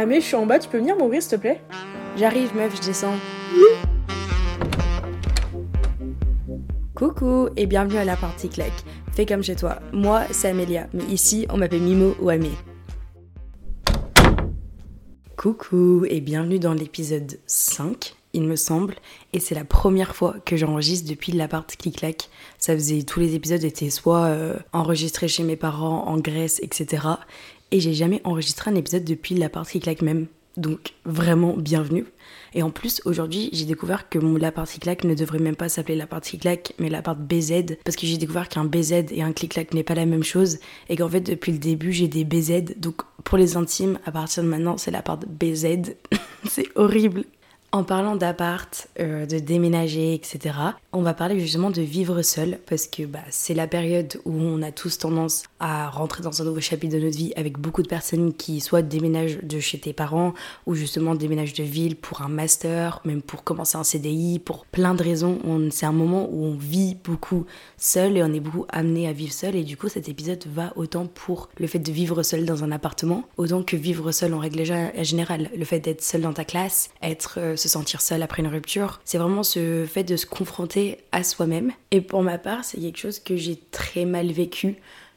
Ah mais je suis en bas, tu peux venir m'ouvrir s'il te plaît? J'arrive meuf, je descends. Coucou et bienvenue à la partie claque. Fais comme chez toi. Moi, c'est Amélia, mais ici, on m'appelle Mimo ou Amé. Coucou et bienvenue dans l'épisode 5, il me semble, et c'est la première fois que j'enregistre depuis l'appart clic-clac. Ça faisait tous les épisodes étaient soit euh, enregistrés chez mes parents en Grèce, etc. Et j'ai jamais enregistré un épisode depuis l'appart clic-clac même. Donc vraiment bienvenue. Et en plus, aujourd'hui, j'ai découvert que mon l'appart clic-clac ne devrait même pas s'appeler l'appart clic-clac, mais l'appart BZ, parce que j'ai découvert qu'un BZ et un clic-clac n'est pas la même chose, et qu'en fait, depuis le début, j'ai des BZ. Donc pour les intimes, à partir de maintenant, c'est l'appart BZ. c'est horrible. En parlant d'appart, euh, de déménager, etc., on va parler justement de vivre seul parce que bah, c'est la période où on a tous tendance à rentrer dans un nouveau chapitre de notre vie avec beaucoup de personnes qui soit déménagent de chez tes parents ou justement déménagent de ville pour un master, même pour commencer un CDI, pour plein de raisons. C'est un moment où on vit beaucoup seul et on est beaucoup amené à vivre seul et du coup cet épisode va autant pour le fait de vivre seul dans un appartement, autant que vivre seul en règle générale. Le fait d'être seul dans ta classe, être, euh, se sentir seul après une rupture, c'est vraiment ce fait de se confronter à soi-même. Et pour ma part, c'est quelque chose que j'ai très mal vécu.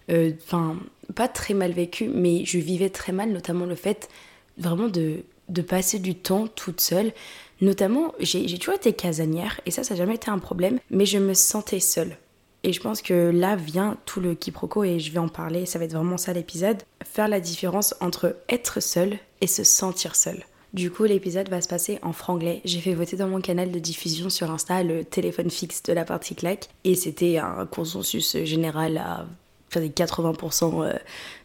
Euh, enfin, pas très mal vécu, mais je vivais très mal, notamment le fait vraiment de, de passer du temps toute seule. Notamment, j'ai toujours été casanière, et ça, ça n'a jamais été un problème, mais je me sentais seule. Et je pense que là vient tout le quiproquo et je vais en parler, ça va être vraiment ça l'épisode. Faire la différence entre être seul et se sentir seul. Du coup, l'épisode va se passer en franglais. J'ai fait voter dans mon canal de diffusion sur Insta le téléphone fixe de la partie claque et c'était un consensus général à 80% euh,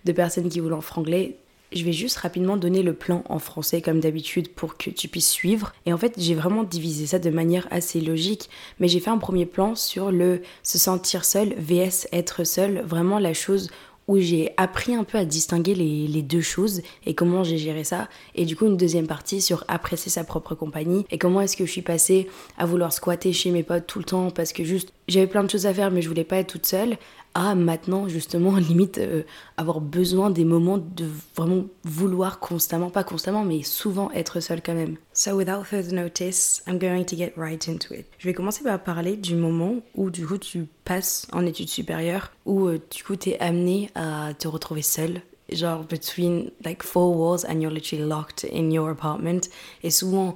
de personnes qui voulaient en franglais. Je vais juste rapidement donner le plan en français comme d'habitude pour que tu puisses suivre. Et en fait, j'ai vraiment divisé ça de manière assez logique, mais j'ai fait un premier plan sur le se sentir seul vs être seul, vraiment la chose où j'ai appris un peu à distinguer les, deux choses et comment j'ai géré ça. Et du coup, une deuxième partie sur apprécier sa propre compagnie et comment est-ce que je suis passée à vouloir squatter chez mes potes tout le temps parce que juste j'avais plein de choses à faire mais je voulais pas être toute seule à maintenant justement limite euh, avoir besoin des moments de vraiment vouloir constamment, pas constamment mais souvent être seule quand même. So without further notice, I'm going to get right into it. Je vais commencer par parler du moment où du coup tu passes en études supérieures, où euh, du coup t'es amené à te retrouver seule genre between like four walls and you're literally locked in your apartment et souvent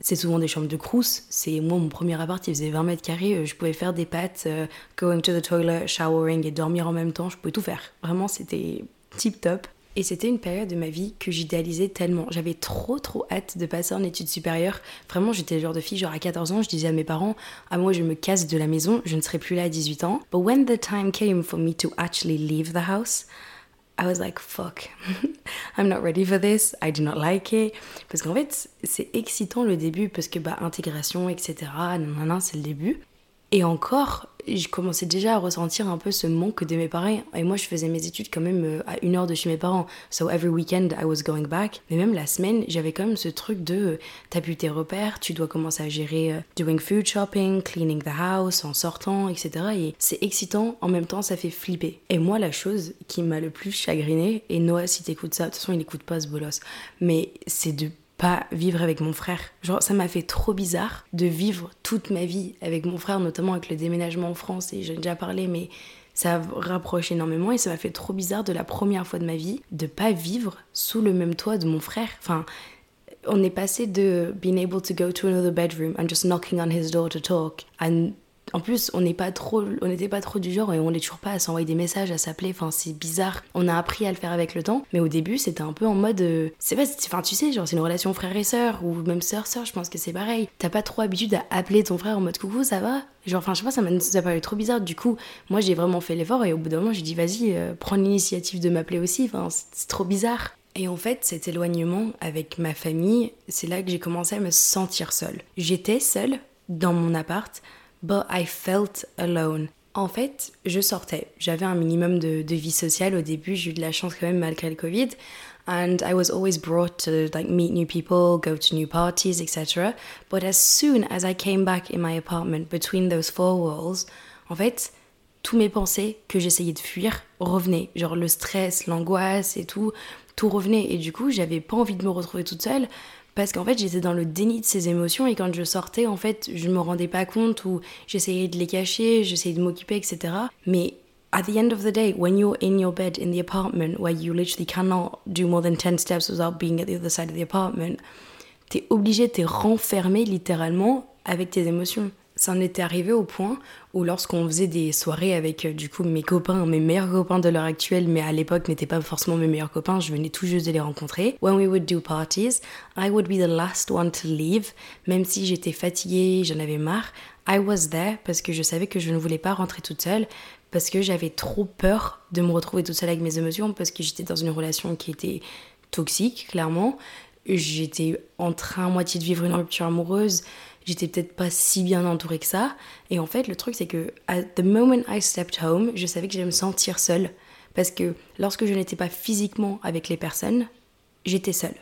c'est souvent des chambres de crous. C'est moi mon premier appart, il faisait 20 mètres carrés, euh, je pouvais faire des pattes, euh, going to the toilet, showering et dormir en même temps, je pouvais tout faire. Vraiment, c'était tip top. Et c'était une période de ma vie que j'idéalisais tellement. J'avais trop trop hâte de passer en études supérieures. Vraiment, j'étais le genre de fille, genre à 14 ans, je disais à mes parents Ah, moi je me casse de la maison, je ne serai plus là à 18 ans. But when the time came for me to actually leave the house, I was like, fuck, I'm not ready for this, I do not like it. Parce qu'en fait, c'est excitant le début, parce que, bah, intégration, etc., non, c'est le début. Et encore, je commençais déjà à ressentir un peu ce manque de mes parents. Et moi, je faisais mes études quand même euh, à une heure de chez mes parents. So every weekend, I was going back. Mais même la semaine, j'avais quand même ce truc de euh, t'as pu tes repères, tu dois commencer à gérer euh, doing food shopping, cleaning the house, en sortant, etc. Et c'est excitant, en même temps, ça fait flipper. Et moi, la chose qui m'a le plus chagriné, et Noah, si t'écoutes ça, de toute façon, il écoute pas ce bolos, mais c'est de pas vivre avec mon frère. Genre, ça m'a fait trop bizarre de vivre toute ma vie avec mon frère, notamment avec le déménagement en France, et j'en ai déjà parlé, mais ça rapproche énormément, et ça m'a fait trop bizarre de la première fois de ma vie de pas vivre sous le même toit de mon frère. Enfin, on est passé de being able to go to another bedroom and just knocking on his door to talk and en plus, on n'est pas trop, on n'était pas trop du genre et on n'est toujours pas à s'envoyer des messages, à s'appeler. Enfin, c'est bizarre. On a appris à le faire avec le temps, mais au début, c'était un peu en mode, euh, c'est pas, enfin, tu sais, genre c'est une relation frère et sœur ou même sœur sœur. Je pense que c'est pareil. T'as pas trop habitude à appeler ton frère en mode coucou, ça va? Genre, enfin, je sais pas, ça m'a paru trop bizarre. Du coup, moi, j'ai vraiment fait l'effort et au bout d'un moment, j'ai dit, vas-y, euh, prends l'initiative de m'appeler aussi. Enfin, c'est trop bizarre. Et en fait, cet éloignement avec ma famille, c'est là que j'ai commencé à me sentir seule. J'étais seule dans mon appart but I felt alone. En fait, je sortais. J'avais un minimum de, vie sociale au début. J'ai eu de la chance quand même malgré le Covid. And I was always brought to like meet new people, go to new parties, etc. But as soon as I came back in my apartment between those four walls, en fait, tous mes pensées que j'essayais de fuir revenaient. Genre le stress, l'angoisse et tout tout revenait. Et du coup, j'avais pas envie de me retrouver toute seule parce qu'en fait j'étais dans le déni de ces émotions et quand je sortais en fait je me rendais pas compte ou j'essayais de les cacher, j'essayais de m'occuper etc. Mais at the end of the day, when you're in your bed in the apartment where you literally cannot do more than 10 steps without being at the other side of the apartment, t'es obligé, t'es renfermé littéralement avec tes émotions. Ça en était arrivé au point où lorsqu'on faisait des soirées avec euh, du coup mes copains, mes meilleurs copains de l'heure actuelle, mais à l'époque n'étaient pas forcément mes meilleurs copains, je venais tout juste de les rencontrer. When we would do parties, I would be the last one to leave, même si j'étais fatiguée, j'en avais marre. I was there parce que je savais que je ne voulais pas rentrer toute seule, parce que j'avais trop peur de me retrouver toute seule avec mes émotions, parce que j'étais dans une relation qui était toxique, clairement. J'étais en train à moitié de vivre une rupture amoureuse j'étais peut-être pas si bien entourée que ça. Et en fait, le truc, c'est que, at the moment I stepped home, je savais que j'allais me sentir seule. Parce que lorsque je n'étais pas physiquement avec les personnes, j'étais seule.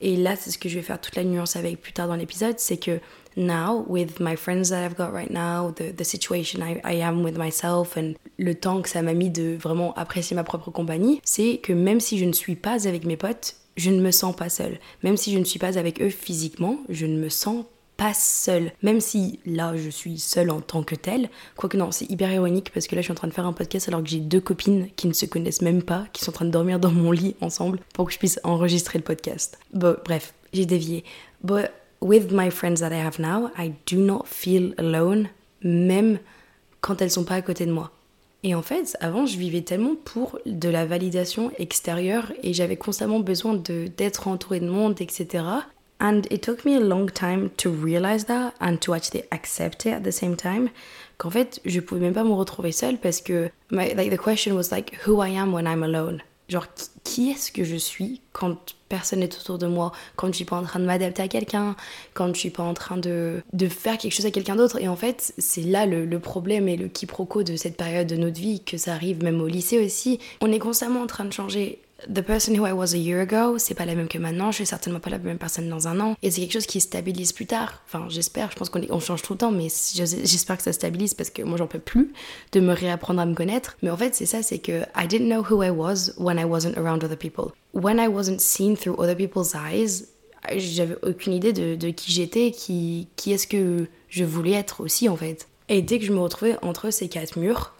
Et là, c'est ce que je vais faire toute la nuance avec plus tard dans l'épisode, c'est que now, with my friends that I've got right now, the, situation I, I am with myself, and le temps que ça m'a mis de vraiment apprécier ma propre compagnie, c'est que même si je ne suis pas avec mes potes, je ne me sens pas seule. Même si je ne suis pas avec eux physiquement, je ne me sens pas seule. Même si là, je suis seule en tant que telle. Quoique non, c'est hyper ironique parce que là, je suis en train de faire un podcast alors que j'ai deux copines qui ne se connaissent même pas, qui sont en train de dormir dans mon lit ensemble pour que je puisse enregistrer le podcast. Bref, j'ai dévié. But with my friends that I have now, I do not feel alone, même quand elles sont pas à côté de moi. Et en fait, avant, je vivais tellement pour de la validation extérieure et j'avais constamment besoin d'être entourée de monde, etc. And it took me a long time to realize that and to actually accept it at the same time. Qu'en fait, je pouvais même pas me retrouver seule parce que my, like the question was like who I am when I'm alone? Genre qui est-ce que je suis quand personne n'est autour de moi, quand je suis pas en train de m'adapter à quelqu'un, quand je suis pas en train de, de faire quelque chose à quelqu'un d'autre? Et en fait, c'est là le, le, problème et le quiproquo de cette période de notre vie, que ça arrive même au lycée aussi. On est constamment en train de changer the person who I was a year ago, c'est pas la même que maintenant, je suis certainement pas la même personne dans un an, et c'est quelque chose qui stabilise plus tard. Enfin, j'espère, je pense qu'on on change tout le temps, mais j'espère que ça stabilise parce que moi j'en peux plus de me réapprendre à me connaître. Mais en fait, c'est ça, c'est que I didn't know who I was when I wasn't around other people. When I wasn't seen through other people's eyes, j'avais aucune idée de, de qui j'étais, qui, qui est-ce que je voulais être aussi en fait. Et dès que je me retrouvais entre ces quatre murs,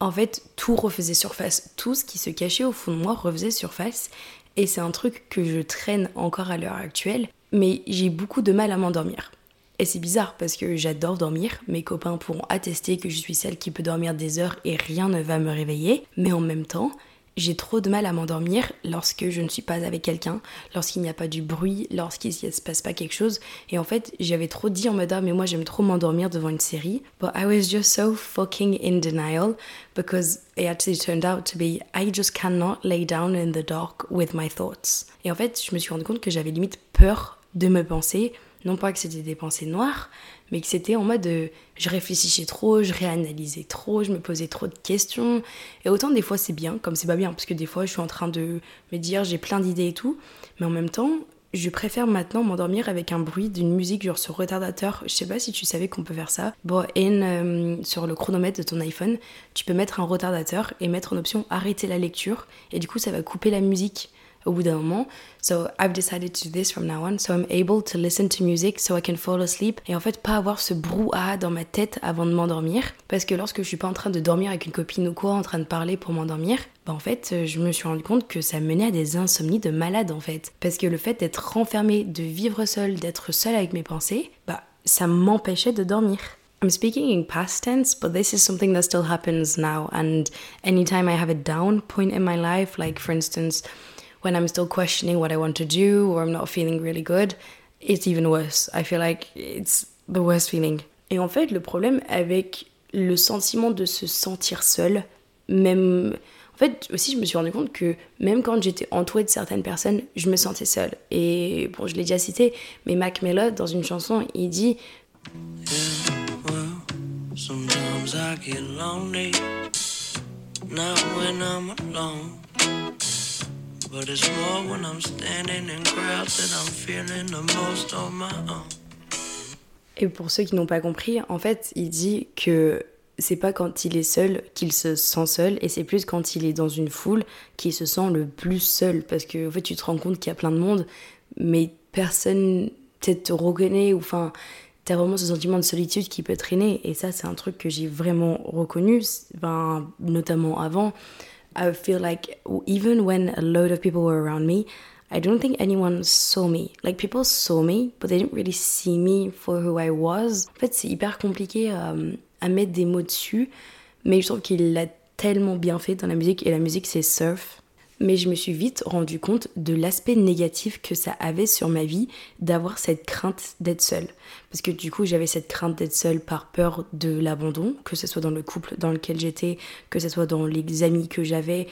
en fait, tout refaisait surface. Tout ce qui se cachait au fond de moi refaisait surface. Et c'est un truc que je traîne encore à l'heure actuelle. Mais j'ai beaucoup de mal à m'endormir. Et c'est bizarre parce que j'adore dormir. Mes copains pourront attester que je suis celle qui peut dormir des heures et rien ne va me réveiller. Mais en même temps, j'ai trop de mal à m'endormir lorsque je ne suis pas avec quelqu'un, lorsqu'il n'y a pas du bruit, lorsqu'il ne se passe pas quelque chose. Et en fait, j'avais trop dit en mode ah, mais moi j'aime trop m'endormir devant une série. But I was just so fucking in denial because it actually turned out to be I just cannot lay down in the dark with my thoughts. Et en fait, je me suis rendu compte que j'avais limite peur de me penser, non pas que c'était des pensées noires, mais que c'était en mode je réfléchissais trop, je réanalysais trop, je me posais trop de questions. Et autant des fois c'est bien, comme c'est pas bien, parce que des fois je suis en train de me dire j'ai plein d'idées et tout, mais en même temps je préfère maintenant m'endormir avec un bruit d'une musique genre sur retardateur. Je sais pas si tu savais qu'on peut faire ça. Bon, in, euh, sur le chronomètre de ton iPhone, tu peux mettre un retardateur et mettre en option arrêter la lecture. Et du coup, ça va couper la musique au bout d'un moment. So I've decided to do this from now on. So I'm able to listen to music so I can fall asleep. Et en fait, pas avoir ce brouhaha dans ma tête avant de m'endormir. Parce que lorsque je suis pas en train de dormir avec une copine ou quoi, en train de parler pour m'endormir, bah en fait, je me suis rendu compte que ça menait à des insomnies de malade en fait. Parce que le fait d'être renfermé, de vivre seul, d'être seul avec mes pensées, bah ça m'empêchait de dormir. I'm speaking in past tense, but this is something that still happens now. And anytime I have a down point in my life, like for instance, when I'm still questioning what I want to do or I'm not feeling really good, it's even worse. I feel like it's the worst feeling. Et en fait, le problème avec le sentiment de se sentir seul, même. En fait, aussi, je me suis rendu compte que même quand j'étais entourée de certaines personnes, je me sentais seule. Et bon, je l'ai déjà cité, mais Mac Miller, dans une chanson, il dit. Yeah, well, Et pour ceux qui n'ont pas compris, en fait, il dit que c'est pas quand il est seul qu'il se sent seul, et c'est plus quand il est dans une foule qu'il se sent le plus seul. Parce que en fait, tu te rends compte qu'il y a plein de monde, mais personne peut-être te reconnaît, ou enfin, t'as vraiment ce sentiment de solitude qui peut traîner. Et ça, c'est un truc que j'ai vraiment reconnu, ben, notamment avant. I feel like even when a load of people were around me, I don't think anyone saw me. Like people saw me, but they didn't really see me for who I was. En fait, c'est hyper compliqué euh, à mettre des mots dessus, mais je trouve qu'il l'a tellement bien fait dans la musique, et la musique c'est surf. Mais je me suis vite rendu compte de l'aspect négatif que ça avait sur ma vie d'avoir cette crainte d'être seule. Parce que du coup, j'avais cette crainte d'être seule par peur de l'abandon, que ce soit dans le couple dans lequel j'étais, que ce soit dans les amis que j'avais.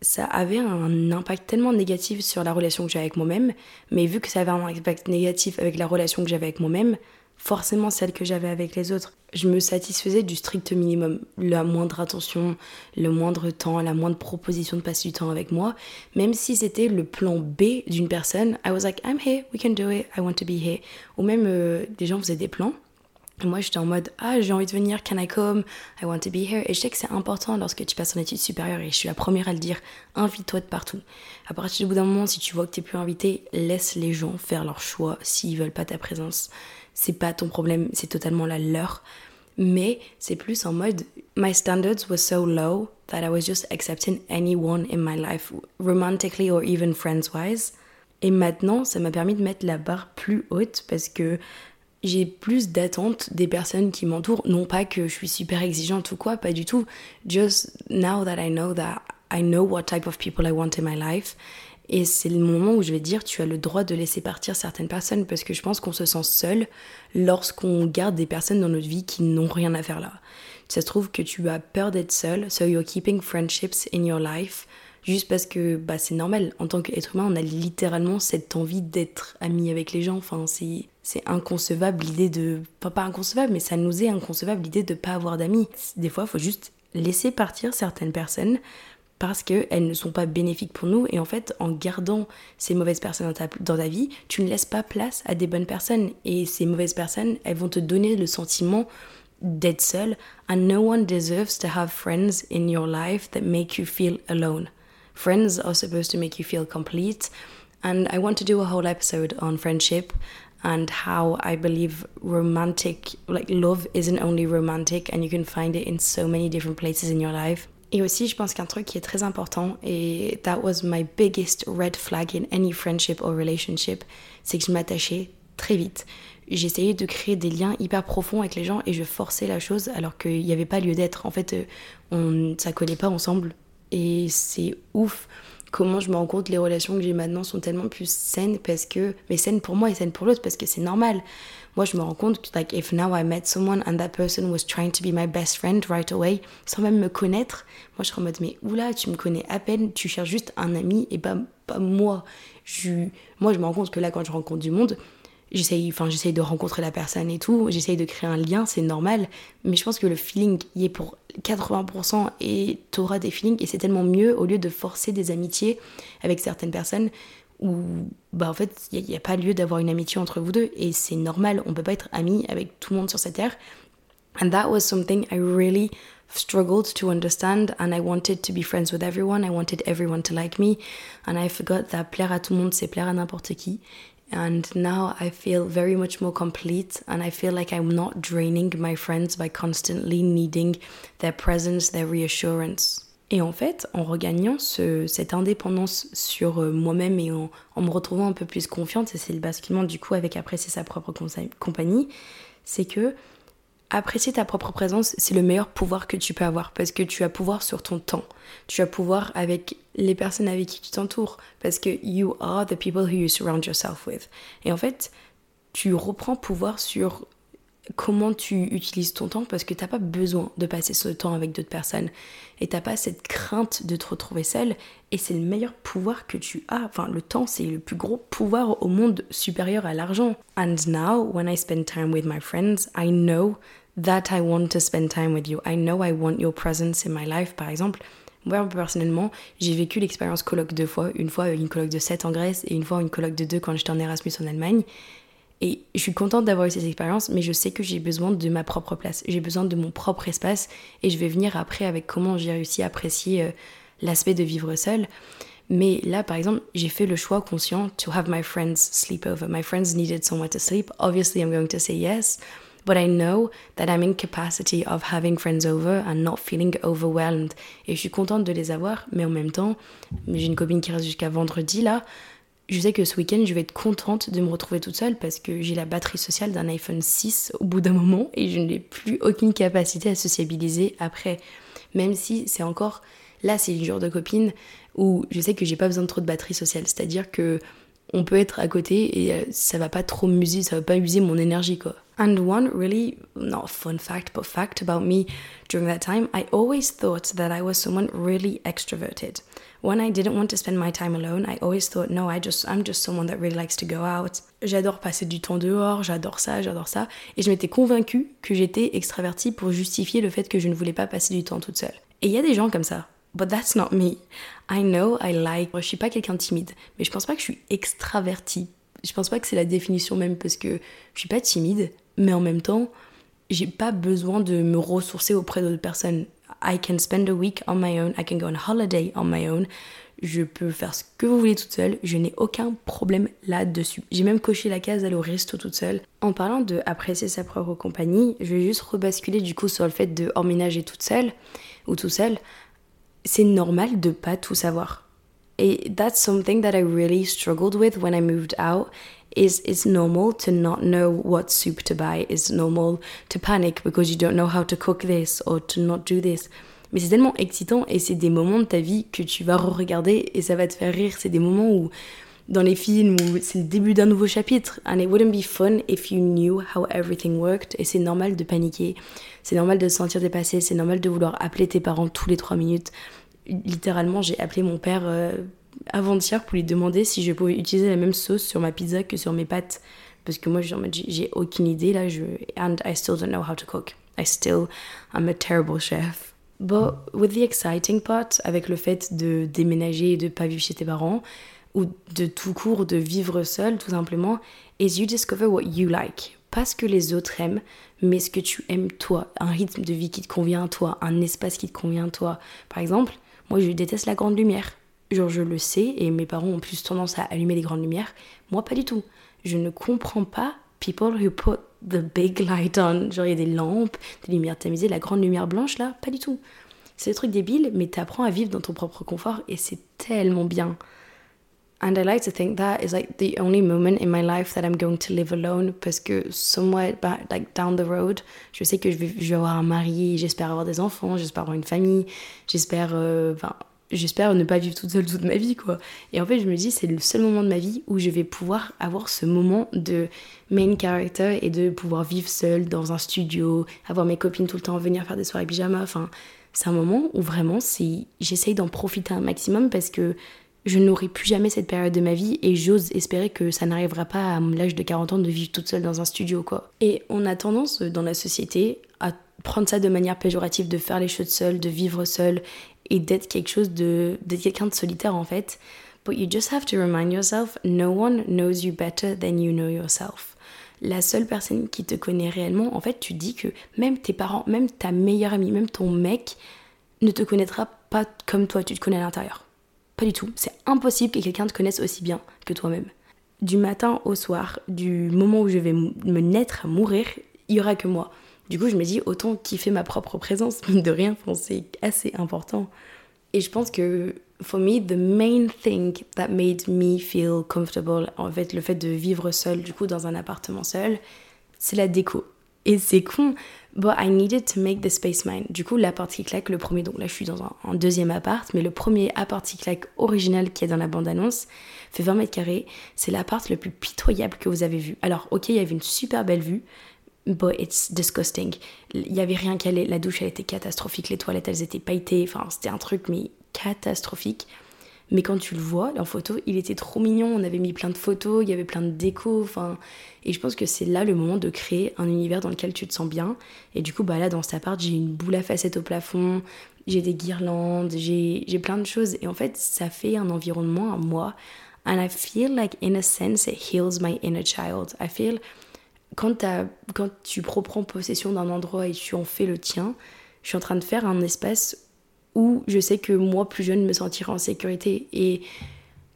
Ça avait un impact tellement négatif sur la relation que j'avais avec moi-même, mais vu que ça avait un impact négatif avec la relation que j'avais avec moi-même, forcément celle que j'avais avec les autres. Je me satisfaisais du strict minimum, la moindre attention, le moindre temps, la moindre proposition de passer du temps avec moi, même si c'était le plan B d'une personne. I was like, I'm here, we can do it, I want to be here. Ou même euh, des gens faisaient des plans. Et moi, j'étais en mode, ah, j'ai envie de venir, can I come? I want to be here. Et je sais que c'est important lorsque tu passes en études supérieures, et je suis la première à le dire, invite-toi de partout. À partir du bout d'un moment, si tu vois que t'es plus invité, laisse les gens faire leur choix s'ils veulent pas ta présence c'est pas ton problème, c'est totalement la leur. Mais c'est plus en mode, my standards were so low that I was just accepting anyone in my life, romantically or even friends-wise. Et maintenant, ça m'a permis de mettre la barre plus haute parce que j'ai plus d'attentes des personnes qui m'entourent. Non pas que je suis super exigeante ou quoi, pas du tout. Just now that I know that I know what type of people I want in my life et c'est le moment où je vais dire, tu as le droit de laisser partir certaines personnes parce que je pense qu'on se sent seul lorsqu'on garde des personnes dans notre vie qui n'ont rien à faire là. Ça se trouve que tu as peur d'être seul, so you're keeping friendships in your life, juste parce que bah, c'est normal. En tant qu'être humain, on a littéralement cette envie d'être ami avec les gens. Enfin, c'est, c'est inconcevable l'idée de. Pas, pas inconcevable, mais ça nous est inconcevable l'idée de ne pas avoir d'amis. Des fois, il faut juste laisser partir certaines personnes parce qu'elles ne sont pas bénéfiques pour nous. Et en fait, en gardant ces mauvaises personnes dans ta, dans ta, vie, tu ne laisses pas place à des bonnes personnes. Et ces mauvaises personnes, elles vont te donner le sentiment d'être seul. And no one deserves to have friends in your life that make you feel alone. Friends are supposed to make you feel complete. And I want to do a whole episode on friendship and how I believe romantic, like love isn't only romantic and you can find it in so many different places in your life. Et aussi, je pense qu'un truc qui est très important, et that was my biggest red flag in any friendship or relationship, c'est que je m'attachais très vite. J'essayais de créer des liens hyper profonds avec les gens et je forçais la chose alors qu'il n'y avait pas lieu d'être. En fait, euh, on, ça collait pas ensemble. Et c'est ouf comment je me rends compte les relations que j'ai maintenant sont tellement plus saines parce que. Mais saines pour moi et saines pour l'autre parce que c'est normal moi je me rends compte like if now I met someone and that person was trying to be my best friend right away sans même me connaître moi je serais en mode mais oula tu me connais à peine tu cherches juste un ami et pas, pas moi je, moi je me rends compte que là quand je rencontre du monde j'essaye enfin j'essaye de rencontrer la personne et tout j'essaye de créer un lien c'est normal. Mais je pense que le feeling y est pour 80% et t'auras des feelings et c'est tellement mieux au lieu de forcer des amitiés avec certaines personnes où bah en fait il n'y a, pas lieu d'avoir une amitié entre vous deux et c'est normal. On peut pas être amis avec tout le monde sur cette terre. And that was something I really struggled to understand and I wanted to be friends with everyone. I wanted everyone to like me and I forgot that plaire à tout le monde c'est plaire à n'importe qui and now I feel very much more complete and I feel like I'm not draining my friends by constantly needing their presence their reassurance. Et en fait, en regagnant cette indépendance sur euh, moi-même et en, me retrouvant un peu plus confiante, et c'est le basculement du coup avec apprécier sa propre compagnie, c'est que apprécier ta propre présence, c'est le meilleur pouvoir que tu peux avoir parce que tu as pouvoir sur ton temps. Tu as pouvoir avec les personnes avec qui tu t'entoures parce que you are the people who you surround yourself with. Et en fait, tu reprends pouvoir sur comment tu utilises ton temps parce que t'as pas besoin de passer ce temps avec d'autres personnes et t'as pas cette crainte de te retrouver seule et c'est le meilleur pouvoir que tu as. Enfin, le temps, c'est le plus gros pouvoir au monde supérieur à l'argent. And now, when I spend time with my friends, I know that I want to spend time with you. I know I want your presence in my life, par exemple. Moi, personnellement, j'ai vécu l'expérience colloque deux fois. Une fois une colloque de 7 en Grèce et une fois une colloque de 2 quand j'étais en Erasmus en Allemagne. Et je suis contente d'avoir eu ces expériences, mais je sais que j'ai besoin de ma propre place. J'ai besoin de mon propre espace et je vais venir après avec comment j'ai réussi à apprécier euh, l'aspect de vivre seule. Mais là, par exemple, j'ai fait le choix conscient to have my friends sleep over. My friends needed somewhere to sleep. Obviously, I'm going to say yes. But I know that I'm in capacity of having friends over and not feeling overwhelmed. Et je suis contente de les avoir, mais en même temps, j'ai une copine qui reste jusqu'à vendredi là je sais que ce week-end, je vais être contente de me retrouver toute seule parce que j'ai la batterie sociale d'un iPhone 6 au bout d'un moment et je n'ai plus aucune capacité à sociabiliser après. Même si c'est encore. Là, c'est le jour de copine où je sais que j'ai pas besoin de trop de batterie sociale. C'est-à-dire que on peut être à côté et euh, ça va pas trop m'user, ça va pas user mon énergie quoi. And one really, not fun fact, but fact about me during that time, I always thought that I was someone really extroverted. When I didn't want to spend my time alone, I always thought, no, I just, I'm just someone that really likes to go out. J'adore passer du temps dehors, j'adore ça, j'adore ça. Et je m'étais convaincue que j'étais extravertie pour justifier le fait que je ne voulais pas passer du temps toute seule. Et il y a des gens comme ça. But that's not me. I know I like. Je suis pas quelqu'un de timide, mais je pense pas que je suis extravertie. Je pense pas que c'est la définition même parce que je suis pas timide, mais en même temps, j'ai pas besoin de me ressourcer auprès d'autres personnes. I can spend a week on my own, I can go on holiday on my own. Je peux faire ce que vous voulez toute seule, je n'ai aucun problème là-dessus. J'ai même coché la case d'aller au resto toute seule. En parlant de apprécier sa propre compagnie, je vais juste rebasculer du coup sur le fait de emménager toute seule ou tout seul. C'est normal de pas tout savoir. Et that's something that I really struggled with when I moved out is it's normal to not know what soup to buy. It's normal to panic because you don't know how to cook this or to not do this. Mais c'est tellement excitant et c'est des moments de ta vie que tu vas re-regarder et ça va te faire rire. C'est des moments où, dans les films, c'est le début d'un nouveau chapitre. And it wouldn't be fun if you knew how everything worked. Et c'est normal de paniquer. C'est normal de se sentir dépassé. C'est normal de vouloir appeler tes parents tous les trois minutes. Littéralement, j'ai appelé mon père. Euh, avant-hier pour lui demander si je pouvais utiliser la même sauce sur ma pizza que sur mes pâtes. Parce que moi, j'ai aucune idée là. Je, and I still don't know how to cook. I still am a terrible chef. But with the exciting part, avec le fait de déménager et de pas vivre chez tes parents, ou de tout court de vivre seul tout simplement, is you discover what you like. Pas ce que les autres aiment, mais ce que tu aimes toi. Un rythme de vie qui te convient à toi, un espace qui te convient à toi. Par exemple, moi je déteste la grande lumière. Genre, je le sais, et mes parents ont plus tendance à allumer les grandes lumières. Moi, pas du tout. Je ne comprends pas people who put the big light on. Genre, il y a des lampes, des lumières tamisées, la grande lumière blanche, là, pas du tout. C'est des trucs débiles, mais t'apprends à vivre dans ton propre confort, et c'est tellement bien. And I like to think that is like the only moment in my life that I'm going to live alone parce que somewhere back, like down the road, je sais que je vais, je vais avoir un mari, j'espère avoir des enfants, j'espère avoir une famille, j'espère, euh, j'espère ne pas vivre toute seule toute ma vie, quoi. Et en fait, je me dis, c'est le seul moment de ma vie où je vais pouvoir avoir ce moment de main character et de pouvoir vivre seule dans un studio, avoir mes copines tout le temps, venir faire des soirées pyjama. Enfin, c'est un moment où vraiment, j'essaye d'en profiter un maximum parce que je n'aurai plus jamais cette période de ma vie et j'ose espérer que ça n'arrivera pas à l'âge de 40 ans de vivre toute seule dans un studio, quoi. Et on a tendance dans la société à prendre ça de manière péjorative, de faire les choses seule, de vivre seule et d'être quelque chose de d'être quelqu'un de solitaire en fait. But you just have to remind yourself, no one knows you better than you know yourself. La seule personne qui te connaît réellement, en fait, tu dis que même tes parents, même ta meilleure amie, même ton mec ne te connaîtra pas comme toi, tu te connais à l'intérieur. Pas du tout. C'est impossible que quelqu'un te connaisse aussi bien que toi-même. Du matin au soir, du moment où je vais me naître à mourir, il y aura que moi. Du coup, je me dis autant kiffer ma propre présence, de rien, c'est assez important. Et je pense que, for me, the main thing that made me feel comfortable, en fait, le fait de vivre seul, du coup, dans un appartement seul, c'est la déco. Et c'est con, but I needed to make the space mine. Du coup, l'appart qui claque, le premier, donc là je suis dans un, deuxième appart, mais le premier appart qui claque original qui est dans la bande-annonce fait 20 mètres carrés. C'est l'appart le plus pitoyable que vous avez vu. Alors, ok, il y avait une super belle vue, but it's disgusting. Il y avait rien qu'à la douche, elle était catastrophique, les toilettes, elles étaient pailletées, enfin, c'était un truc, mais catastrophique. Mais quand tu le vois en photo, il était trop mignon. On avait mis plein de photos, il y avait plein de déco. Enfin, et je pense que c'est là le moment de créer un univers dans lequel tu te sens bien. Et du coup, bah là, dans cet appart, j'ai une boule à facettes au plafond, j'ai des guirlandes, j'ai plein de choses. Et en fait, ça fait un environnement à moi, And I feel like, in a sense, it heals my inner child. I feel, quand, quand tu reprends possession d'un endroit et tu en fais le tien, je suis en train de faire un espace où je sais que moi, plus jeune, me sentirai en sécurité. Et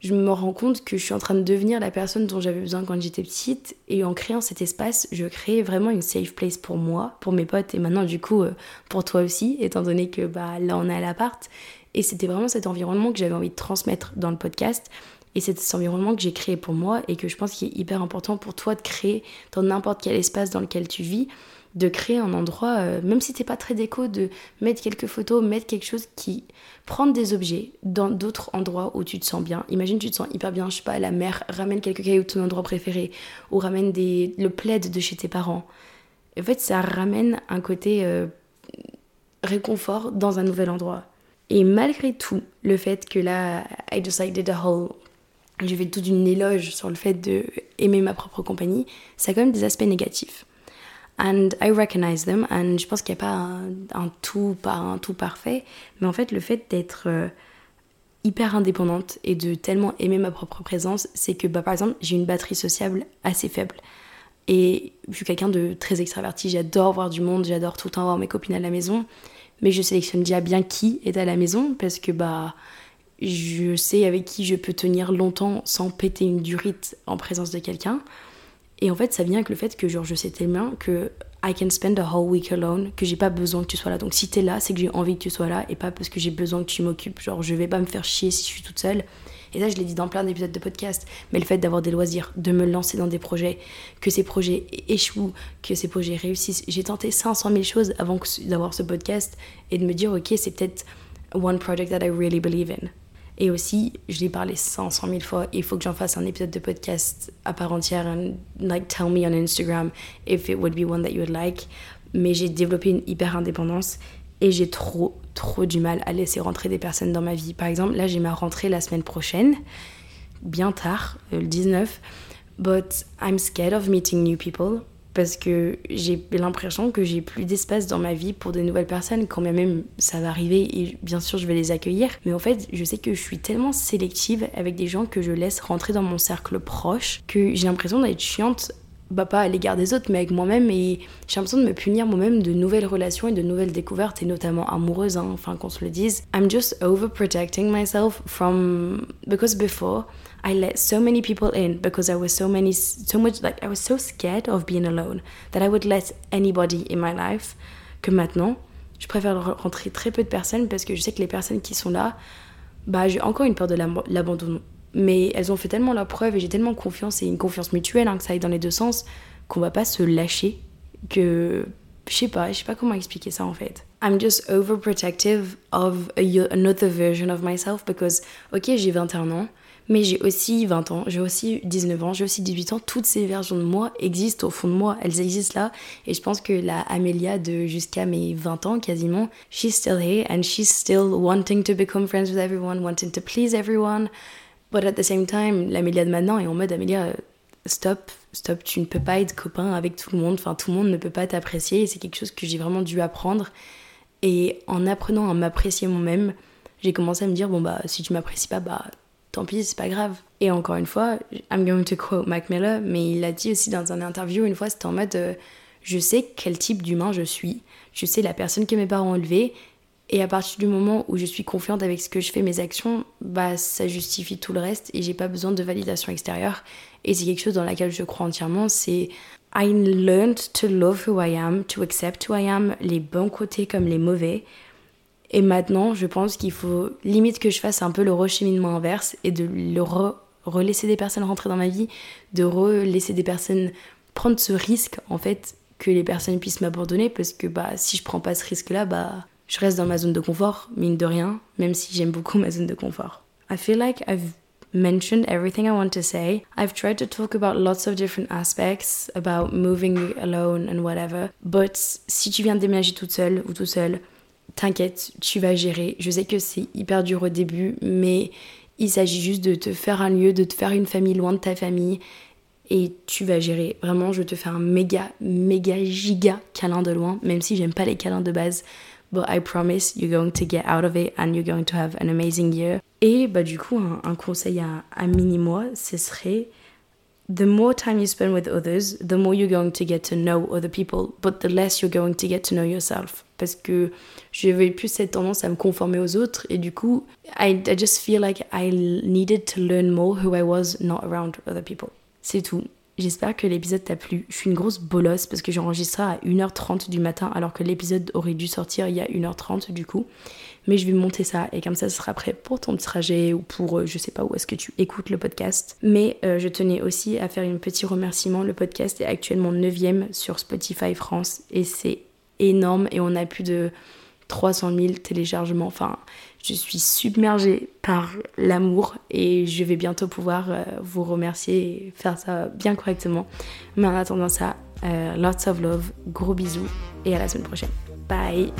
je me rends compte que je suis en train de devenir la personne dont j'avais besoin quand j'étais petite. Et en créant cet espace, je crée vraiment une safe place pour moi, pour mes potes, et maintenant, du coup, euh, pour toi aussi, étant donné que bah, là, on est à l'appart. Et c'était vraiment cet environnement que j'avais envie de transmettre dans le podcast. Et c'est cet environnement que j'ai créé pour moi et que je pense qu'il est hyper important pour toi de créer dans n'importe quel espace dans lequel tu vis, de créer un endroit, euh, même si t'es pas très déco, de mettre quelques photos, mettre quelque chose qui. prendre des objets dans d'autres endroits où tu te sens bien. Imagine, tu te sens hyper bien, je sais pas, la mer, ramène quelques cailloux de ton endroit préféré, ou ramène des, le plaid de chez tes parents. En fait, ça ramène un côté euh, réconfort dans un nouvel endroit. Et malgré tout, le fait que là, I decided a whole j'ai fait toute une éloge sur le fait de aimer ma propre compagnie, ça a quand même des aspects négatifs. And I recognize them, and je pense qu'il n'y a pas un, tout, pas un tout parfait, mais en fait, le fait d'être euh, hyper indépendante et de tellement aimer ma propre présence, c'est que, bah, par exemple, j'ai une batterie sociable assez faible. Et je suis quelqu'un de très extraverti, j'adore voir du monde, j'adore tout le temps voir mes copines à la maison, mais je sélectionne déjà bien qui est à la maison parce que, bah, je sais avec qui je peux tenir longtemps sans péter une durite en présence de quelqu'un. Et en fait, ça vient avec le fait que genre, je sais tellement que I can spend a whole week alone, que j'ai pas besoin que tu sois là. Donc si t'es là, c'est que j'ai envie que tu sois là et pas parce que j'ai besoin que tu m'occupes. Genre, je vais pas me faire chier si je suis toute seule. Et ça, je l'ai dit dans plein d'épisodes de podcast. Mais le fait d'avoir des loisirs, de me lancer dans des projets, que ces projets échouent, que ces projets réussissent. J'ai tenté 500 000 choses avant d'avoir ce podcast et de me dire, ok, c'est peut-être one project that I really believe in. Et aussi, je l'ai parlé 500 000 fois, il faut que j'en fasse un épisode de podcast à part entière. And, like, tell me on Instagram if it would be one that you would like. Mais j'ai développé une hyper indépendance et j'ai trop, trop du mal à laisser rentrer des personnes dans ma vie. Par exemple, là, j'ai ma rentrée la semaine prochaine, bien tard, euh, le 19. But I'm scared of meeting new people parce que j'ai l'impression que j'ai plus d'espace dans ma vie pour de nouvelles personnes, quand même ça va arriver et bien sûr je vais les accueillir. Mais en fait, je sais que je suis tellement sélective avec des gens que je laisse rentrer dans mon cercle proche que j'ai l'impression d'être chiante bah pas à l'égard des autres, mais avec moi-même. Et j'ai l'impression de me punir moi-même de nouvelles relations et de nouvelles découvertes, et notamment amoureuses, hein, enfin qu'on se le dise. I'm just overprotecting myself from. Because before, I let so many people in because I was so many, so much, like, I was so scared of being alone that I would let anybody in my life. Que maintenant, je préfère rentrer très peu de personnes parce que je sais que les personnes qui sont là, bah j'ai encore une peur de l'abandon mais elles ont fait tellement la preuve et j'ai tellement confiance et une confiance mutuelle hein, que ça aille dans les deux sens qu'on va pas se lâcher que je sais pas je sais pas comment expliquer ça en fait I'm just overprotective of another version of myself because ok j'ai 21 ans mais j'ai aussi 20 ans, j'ai aussi 19 ans, j'ai aussi 18 ans. Toutes ces versions de moi existent au fond de moi, elles existent là. Et je pense que la Amelia de jusqu'à mes 20 ans quasiment, she's still here and she's still wanting to become friends with everyone, wanting to please everyone. But at the same time, l'Amélia de maintenant est en mode Amélia, euh, stop, stop, tu ne peux pas être copain avec tout le monde, enfin tout le monde ne peut pas t'apprécier et c'est quelque chose que j'ai vraiment dû apprendre. Et en apprenant à m'apprécier moi-même, j'ai commencé à me dire bon bah si tu m'apprécies pas, bah tant pis, c'est pas grave. Et encore une fois, I'm going to quote Mac Miller, mais il a dit aussi dans un interview une fois, c'était en mode euh, je sais quel type d'humain je suis, je sais la personne que mes parents ont élevée et à partir du moment où je suis confiante avec ce que je fais, mes actions, bah ça justifie tout le reste et j'ai pas besoin de validation extérieure. Et c'est quelque chose dans laquelle je crois entièrement, c'est I learned to love who I am, to accept who I am, les bons côtés comme les mauvais. Et maintenant, je pense qu'il faut limite que je fasse un peu le recheminement inverse et de le relaisser des personnes rentrer dans ma vie, de relaisser des personnes prendre ce risque en fait que les personnes puissent m'abandonner parce que bah si je prends pas ce risque là bah je reste dans ma zone de confort, mine de rien, même si j'aime beaucoup ma zone de confort. I feel like I've mentioned everything I want to say. I've tried to talk about lots of different aspects, about moving alone and whatever. But si tu viens de déménager toute seule ou tout seul, t'inquiète, tu vas gérer. Je sais que c'est hyper dur au début, mais il s'agit juste de te faire un lieu, de te faire une famille loin de ta famille. Et tu vas gérer. Vraiment, je te fais un méga, méga, giga câlin de loin, même si j'aime pas les câlins de base. but I promise you're going to get out of it and you're going to have an amazing year. Et bah du coup, un, conseil à, à mini-moi, ce serait the more time you spend with others, the more you're going to get to know other people, but the less you're going to get to know yourself. Parce que j'avais plus cette tendance à me conformer aux autres et du coup, I, I just feel like I needed to learn more who I was not around other people. C'est tout. J'espère que l'épisode t'a plu. Je suis une grosse bolosse parce que j'enregistre à 1h30 du matin alors que l'épisode aurait dû sortir il y a 1h30 du coup. Mais je vais monter ça et comme ça ce sera prêt pour ton trajet ou pour euh, je sais pas où est-ce que tu écoutes le podcast. Mais euh, je tenais aussi à faire un petit remerciement. Le podcast est actuellement 9ème sur Spotify France et c'est énorme et on a plus de 300 000 téléchargements. Enfin, je suis submergée par l'amour et je vais bientôt pouvoir euh, vous remercier et faire ça bien correctement. Mais en attendant ça, lots of love, gros bisous et à la semaine prochaine. Bye